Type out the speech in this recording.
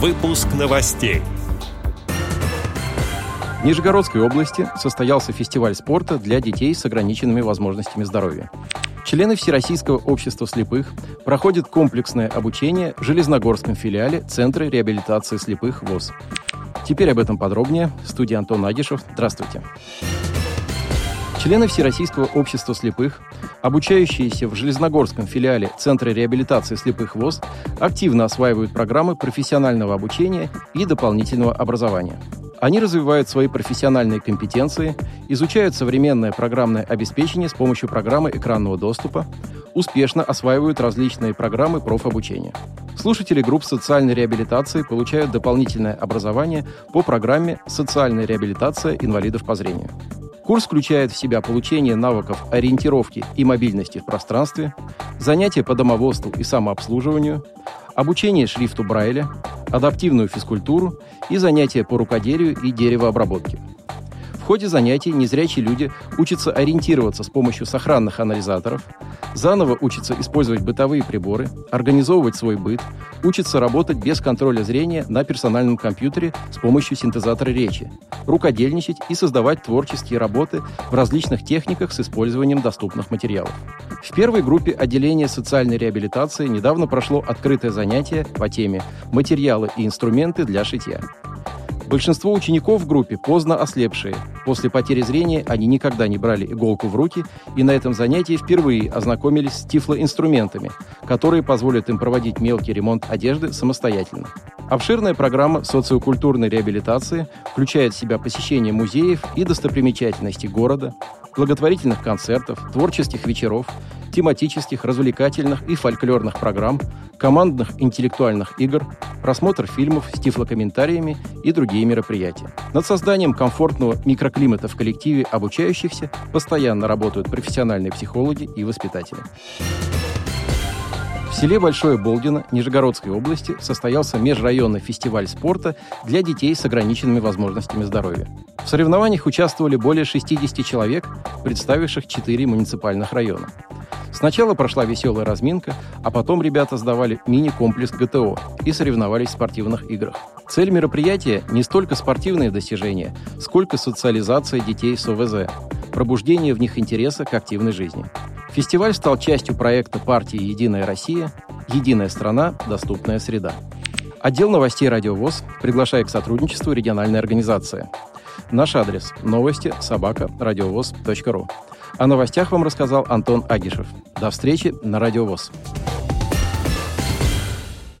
Выпуск новостей. В Нижегородской области состоялся фестиваль спорта для детей с ограниченными возможностями здоровья. Члены Всероссийского общества слепых проходят комплексное обучение в Железногорском филиале Центра реабилитации слепых ВОЗ. Теперь об этом подробнее. В студии Антон Агишев. Здравствуйте. Члены Всероссийского общества слепых, обучающиеся в Железногорском филиале Центра реабилитации слепых ВОЗ, активно осваивают программы профессионального обучения и дополнительного образования. Они развивают свои профессиональные компетенции, изучают современное программное обеспечение с помощью программы экранного доступа, успешно осваивают различные программы профобучения. Слушатели групп социальной реабилитации получают дополнительное образование по программе «Социальная реабилитация инвалидов по зрению». Курс включает в себя получение навыков ориентировки и мобильности в пространстве, занятия по домоводству и самообслуживанию, обучение шрифту Брайля, адаптивную физкультуру и занятия по рукоделию и деревообработке – ходе занятий незрячие люди учатся ориентироваться с помощью сохранных анализаторов, заново учатся использовать бытовые приборы, организовывать свой быт, учатся работать без контроля зрения на персональном компьютере с помощью синтезатора речи, рукодельничать и создавать творческие работы в различных техниках с использованием доступных материалов. В первой группе отделения социальной реабилитации недавно прошло открытое занятие по теме «Материалы и инструменты для шитья». Большинство учеников в группе поздно ослепшие. После потери зрения они никогда не брали иголку в руки и на этом занятии впервые ознакомились с тифлоинструментами, которые позволят им проводить мелкий ремонт одежды самостоятельно. Обширная программа социокультурной реабилитации включает в себя посещение музеев и достопримечательностей города, благотворительных концертов, творческих вечеров, тематических, развлекательных и фольклорных программ, командных интеллектуальных игр, просмотр фильмов с тифлокомментариями и другие мероприятия. Над созданием комфортного микроклимата в коллективе обучающихся постоянно работают профессиональные психологи и воспитатели. В селе Большое Болдино Нижегородской области состоялся межрайонный фестиваль спорта для детей с ограниченными возможностями здоровья. В соревнованиях участвовали более 60 человек, представивших 4 муниципальных района. Сначала прошла веселая разминка, а потом ребята сдавали мини-комплекс ГТО и соревновались в спортивных играх. Цель мероприятия не столько спортивные достижения, сколько социализация детей с ОВЗ, пробуждение в них интереса к активной жизни. Фестиваль стал частью проекта партии «Единая Россия. Единая страна. Доступная среда». Отдел новостей «Радиовоз» приглашает к сотрудничеству региональной организации. Наш адрес – новости собака радиовоз.ру. О новостях вам рассказал Антон Агишев. До встречи на Радиовоз.